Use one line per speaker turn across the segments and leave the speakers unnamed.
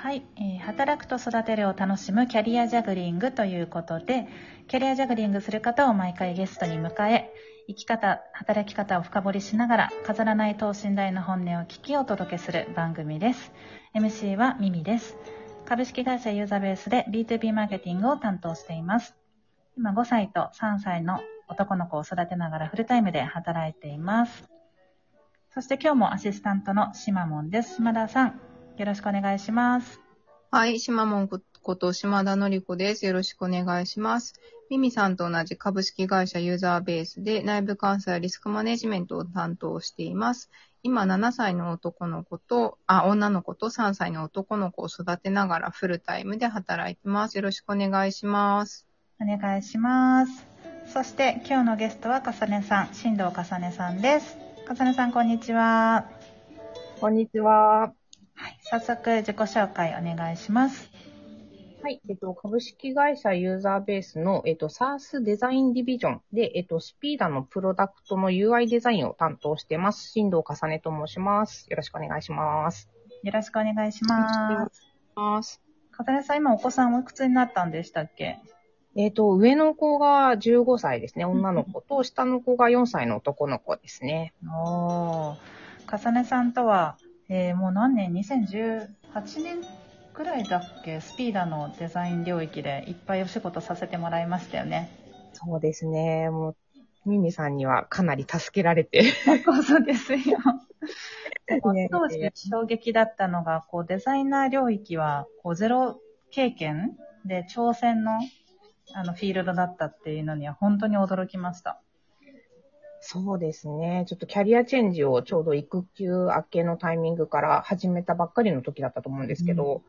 はい、えー働くと育てるを楽しむキャリアジャグリングということで、キャリアジャグリングする方を毎回ゲストに迎え、生き方、働き方を深掘りしながら、飾らない等身大の本音を聞きお届けする番組です。MC はミミです。株式会社ユーザーベースで B2B マーケティングを担当しています。今5歳と3歳の男の子を育てながらフルタイムで働いています。そして今日もアシスタントのしまもんです。島田さん、よろしくお願いします。
はい、島門こと島田のり子です。よろしくお願いします。ミミさんと同じ株式会社ユーザーベースで内部監査やリスクマネジメントを担当しています。今7歳の男の子と、あ、女の子と3歳の男の子を育てながらフルタイムで働いてます。よろしくお願いします。
お願いします。そして今日のゲストはかさねさん、新藤かさねさんです。かさねさん、こんにちは。
こんにちは。
はい、早速自己紹介お願いします。
はい。えっと、株式会社ユーザーベースの、えっと、SARS デザインディビジョンで、えっと、スピーダのプロダクトの UI デザインを担当してます。新藤重ねと申します。よろしくお願いします。
よろしくお願いします。
ます。
かさねさん、今お子さんおいくつになったんでしたっけ？
えっと、上の子が15歳ですね。女の子と、下の子が4歳の男の子ですね。
おー。かさねさんとは、えーもう何年 ?2018 年くらいだっけ？スピーダのデザイン領域でいっぱいお仕事させてもらいましたよね。
そうですね。もう、ミミさんにはかなり助けられて。
そうですよ。
ね
当時衝撃だったのが、こうデザイナー領域はこうゼロ経験で挑戦のあのフィールドだったっていうのには本当に驚きました。
そうですね。ちょっとキャリアチェンジをちょうど育休明けのタイミングから始めたばっかりの時だったと思うんですけど、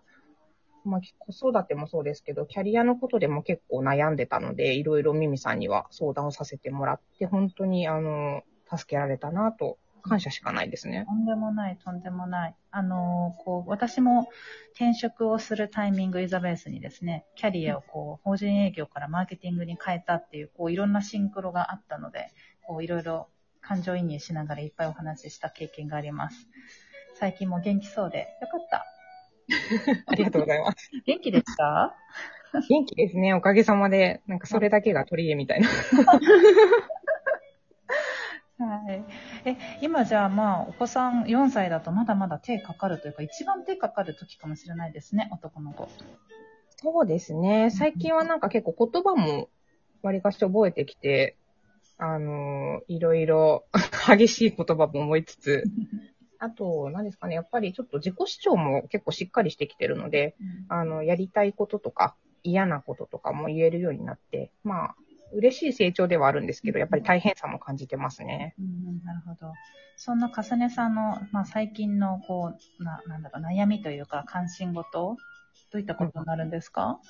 まあ子育てもそうですけど、キャリアのことでも結構悩んでたので、いろいろミミさんには相談をさせてもらって、本当にあの、助けられたなと、感謝しかないですね。
とんでもない、とんでもない。あのーこう、私も転職をするタイミング、イザベースにですね、キャリアをこう、法人営業からマーケティングに変えたっていう、こう、いろんなシンクロがあったので、こう、いろいろ感情移入しながらいっぱいお話しした経験があります。最近も元気そうで、よかった。
ありがとうございます。
元気でした
元気ですね、おかげさまで。なんかそれだけが取り柄みたいな。
はい。え、今じゃあまあ、お子さん4歳だとまだまだ手かかるというか、一番手かかる時かもしれないですね、男の子。
そうですね。最近はなんか結構言葉も割かし覚えてきて、あのいろいろ 激しい言葉も思いつつ、あと、何ですかね、やっぱりちょっと自己主張も結構しっかりしてきてるので、あの、やりたいこととか、嫌なこととかも言えるようになって、まあ、嬉しい成長ではあるんですけど、やっぱり大変さも感じてますね。
うん、なるほど。そんなかさねさんの、まあ、最近の、こう、な、なんだろう、悩みというか、関心事、どういったことになるんですか、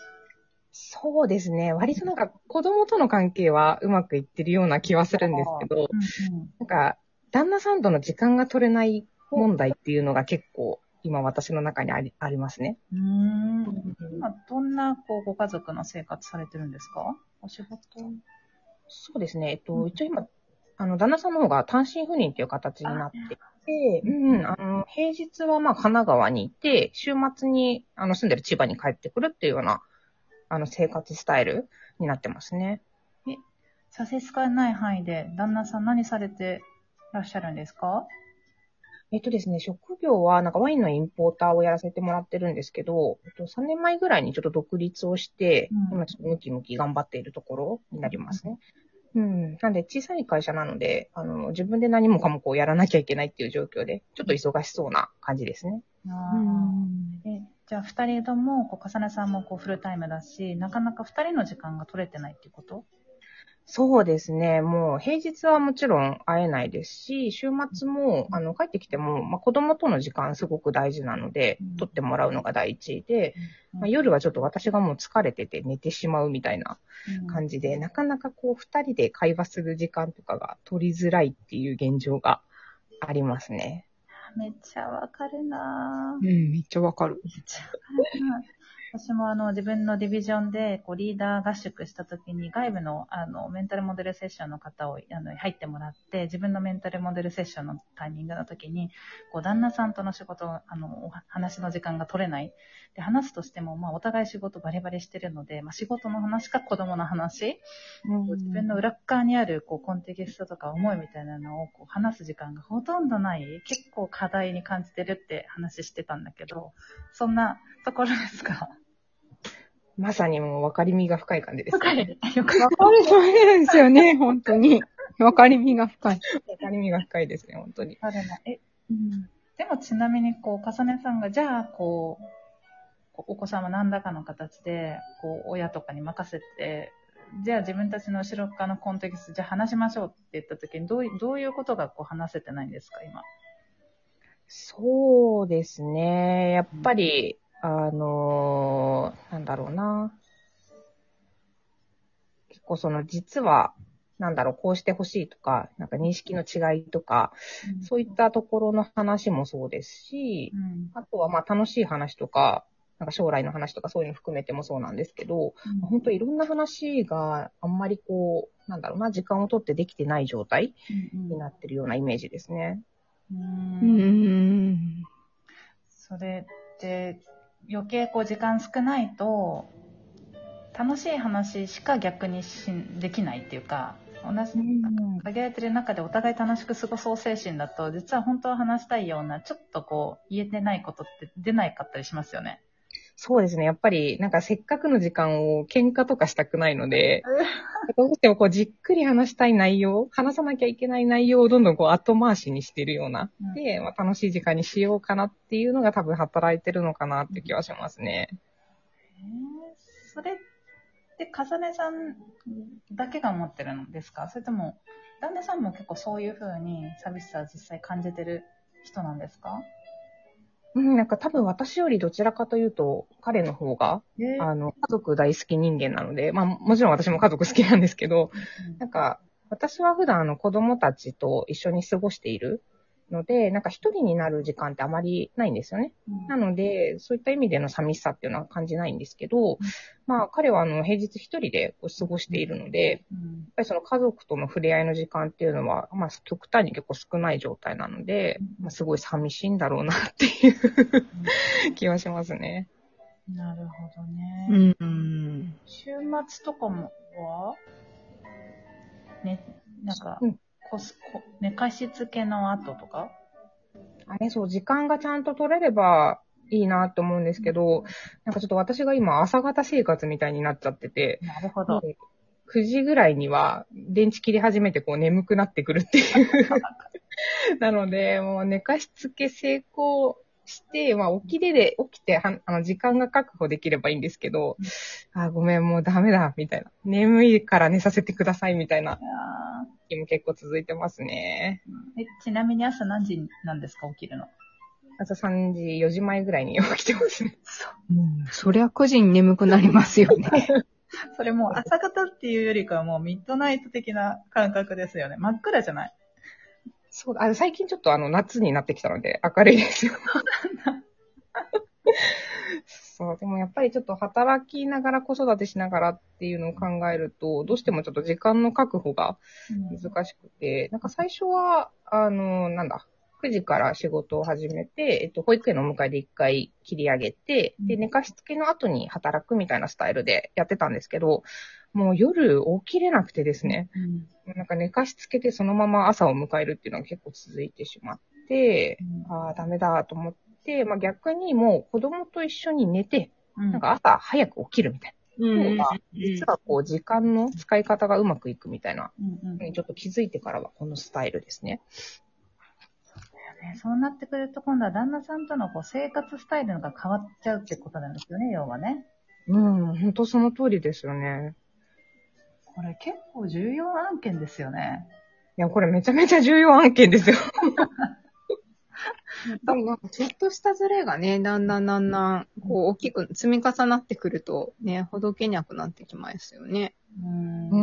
そうですね。割となんか子供との関係はうまくいってるような気はするんですけど、
うん
なんか、旦那さんとの時間が取れない問題っていうのが結構今私の中にありありますね。
うん。今、どんな、こう、ご家族の生活されてるんですか？お仕事？
そうですね。えっと、
うん
一応今、あの、旦那さんの方が単身赴任っていう形になっていて、うん、あの、平日はまあ神奈川にいて、週末にあの住んでる千葉に帰ってくるっていうような、あの、生活スタイルになってますね。
差し支えない範囲で、旦那さん何されてらっしゃるんですか？
えっとですね、職業は、なんかワインのインポーターをやらせてもらってるんですけど、えっと、3年前ぐらいにちょっと独立をして、
うん
今ちょっとムキムキ頑張っているところになりますね。うん。なんで、小さい会社なので、あの、自分で何もかもこうやらなきゃいけないっていう状況で、ちょっと忙しそうな感じですね。
あーえじゃあ、二人とも、こう、かさねさんもこうフルタイムだし、なかなか二人の時間が取れてないっていうこと？
そうですね。もう平日はもちろん会えないですし、週末も、あの、帰ってきても、まあ、子供との時間すごく大事なので
うん、
取ってもらうのが第一位で、
うん。
まあ、夜はちょっと私がもう疲れてて寝てしまうみたいな感じで、なかなかこう、二人で会話する時間とかが取りづらいっていう現状がありますね。
めっちゃわかるなぁ
うん、めっちゃわかる。
めっちゃわかる私もあの自分のディビジョンでこうリーダー合宿した時に外部のあのメンタルモデルセッションの方をあの入ってもらって自分のメンタルモデルセッションのタイミングの時にこう旦那さんとの仕事あのお話の時間が取れない。で話すとしても、まあ、お互い仕事バリバリしてるので、まあ、仕事の話か子供の話、自分の裏っ側にあるこうコンテキストとか思いみたいなのをこう話す時間がほとんどない結構課題に感じてるって話してたんだけどそんなところですか？
まさにもう分かりみが深い感じです、
わかるよく
わかるそうですよね、本当に。わかりみが深い。
分かりみが深いですね、本当に。
あるな。え、うん。でもちなみに、こう、かさねさんが、じゃあ、こう、お子さんは何らかの形で、こう、親とかに任せて、じゃあ自分たちの後ろ側のコンテキスト、じゃあ話しましょうって言った時に、どういどういうことがこう話せてないんですか、今？
そうですね。やっぱり、あのーなんだろうな。結構その実は、なんだろう、こうしてほしいとか、なんか認識の違いとか、そういったところの話もそうですし、
うん。
あとはまあ楽しい話とか、なんか将来の話とかそういうの含めてもそうなんですけど、本当いろんな話があんまりこう、なんだろうな、時間をとってできてない状態
うん
になってるようなイメージですね。
う。
うんん。
それって、余計こう時間少ないと、楽しい話しか逆にしんできないっていうか、同じ、限られてる中でお互い楽しく過ごそう精神だと、実は本当は話したいような、ちょっとこう、言えてないことって出ないかったりしますよね。
そうですね。やっぱり、なんかせっかくの時間を喧嘩とかしたくないので、どうしてもこうじっくり話したい内容、話さなきゃいけない内容をどんどんこう後回しにしてるような。
うん
で、まあ、楽しい時間にしようかなっていうのが多分働いてるのかなって気はしますね。
へーそれって、かさねさんだけが思ってるんですか？それとも、旦那さんも結構そういう風に寂しさを実際感じてる人なんですか？
うん、なんか多分私よりどちらかというと、彼の方が、
え
あの、家族大好き人間なので、まあもちろん私も家族好きなんですけど、なんか、私は普段あの子供たちと一緒に過ごしているので、なんか一人になる時間ってあまりないんですよね。なので、そういった意味での寂しさっていうのは感じないんですけど、まあ彼はあの平日一人で過ごしているので、やっ
うん
ぱりその家族との触れ合いの時間っていうのは、まあ極端に結構少ない状態なので、まあすごい寂しいんだろうなっていう 気はしますね。
なるほどね。
うん。
週末とかもは？ね、なんか、
うん
こすこ寝かしつけの後とか？
あれ、そう、時間がちゃんと取れればいいなって思うんですけど、なんかちょっと私が今朝方生活みたいになっちゃってて、
なるほど。
9時ぐらいには電池切り始めてこう眠くなってくるっていう。なので、もう寝かしつけ成功して、まあ起きれで、起きてはあの時間が確保できればいいんですけど、あ、ごめん、もうダメだ、みたいな。眠いから寝させてください、みたいない
や
日も結構続いてますね。
ーえちなみに朝何時なんですか起きるの？
朝3時、4時前ぐらいに 起きてますね。
うんそりゃ9時に眠くなりますよね。
それもう朝方っていうよりかはもうミッドナイト的な感覚ですよね。真っ暗じゃない？
そうだ、あ最近ちょっとあの夏になってきたので明るいですよ。そう、でもやっぱりちょっと働きながら子育てしながらっていうのを考えると、どうしてもちょっと時間の確保が難しくて、なんか最初は、あの、なんだ、9時から仕事を始めて、えっと、保育園のお迎えで1回切り上げて、で、寝かしつけの後に働くみたいなスタイルでやってたんですけど、もう夜起きれなくてですね、
うん
なんか寝かしつけてそのまま朝を迎えるっていうのが結構続いてしまって、
うん
ああ、ダメだと思って、まあ逆にもう子供と一緒に寝て、
うん
なんか朝早く起きるみたい
うん
な。実はこう時間の使い方がうまくいくみたいなちょっと気づいてからはこのスタイルですね。
ねそうなってくると今度は旦那さんとのこう生活スタイルが変わっちゃうってことなんですよね、要はね。
うん、本当その通りですよね。
これ結構重要案件ですよね。
いや、これめちゃめちゃ重要案件ですよ。
でもなんかちょっとしたズレがね、だんだんだんだん、こう大きく積み重なってくると、ね、ほどけなくなってきますよね。
うん
う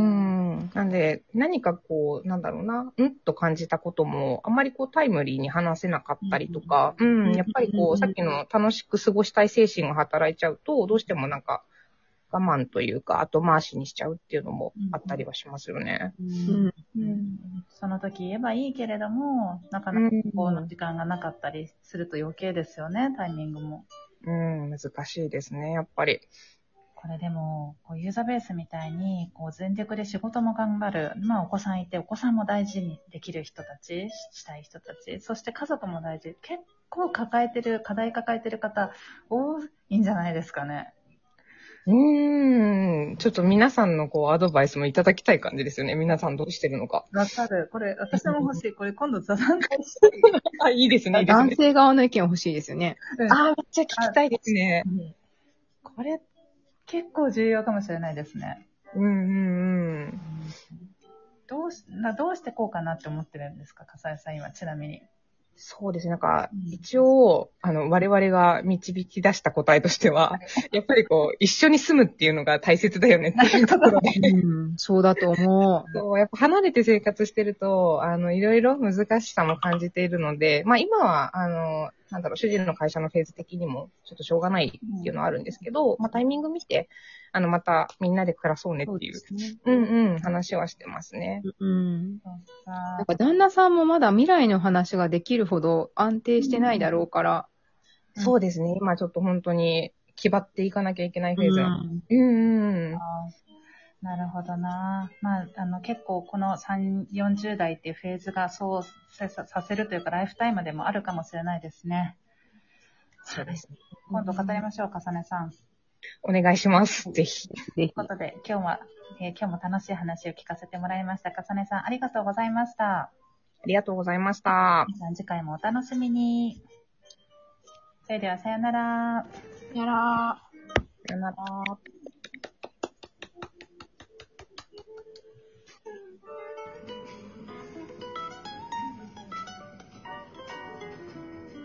ん。なんで、何かこう、なんだろうな、うんと感じたことも、あんまりこうタイムリーに話せなかったりとか、うん、やっぱりこう、さっきの楽しく過ごしたい精神が働いちゃうと、どうしてもなんか、我慢というか、後回しにしちゃうっていうのもあったりはしますよね。
うん。
うん。
その時言えばいいけれども、なかなかこう時間がなかったりすると余計ですよね、タイミングも。
うん、難しいですね、やっぱり。
これでも、こうユーザーベースみたいに、こう全力で仕事も頑張る、まあお子さんいて、お子さんも大事にできる人たち、したい人たち、そして家族も大事。結構抱えてる、課題抱えてる方、多いんじゃないですかね。
うーん、ちょっと皆さんのこう、アドバイスもいただきたい感じですよね。皆さんどうしてるのか。
わかる。これ、私も欲しい。これ今度座談会したい。
あ、いいですね、いいです
男
ね。
性側の意見欲しいですよね。
あ、めっちゃ聞きたいですね。
これ、結構重要かもしれないですね。
うんうんうん。
どうし、などうしてこうかなって思ってるんですか、笠井さん今、ちなみに。
そうですね。なんか
うん、
一応、あの、我々が導き出した答えとしては、やっぱりこう、一緒に住むっていうのが大切だよねっていう ところで。
うん、そうだと思う。
そう、やっぱ離れて生活してると、あの、いろいろ難しさも感じているので、まあ今は、あの、なんだろう、主人の会社のフェーズ的にも、ちょっとしょうがないっていうのはあるんですけど、まあタイミング見て、あの、またみんなで暮らそうねっていう、
ね。
うんうん、話はしてますね。
うん。
そうさ
なんか旦那さんもまだ未来の話ができるほど安定してないだろうから。
うん
そうですね。今ちょっと本当に、気張っていかなきゃいけないフェーズなん
ん
うんうん。
なるほどな。まあ、あの、結構この3、40代っていうフェーズがそうささせるというか、ライフタイムでもあるかもしれないですね。
そうですね。
今度語りましょう、かさねさん。
お願いします。
ぜひ。
ということで、今日は、えー今日も楽しい話を聞かせてもらいました。かさねさん、ありがとうございました。
ありがとうございました。
皆さん、次回もお楽しみに。それでは、さよなら。
やらー。
さよなら。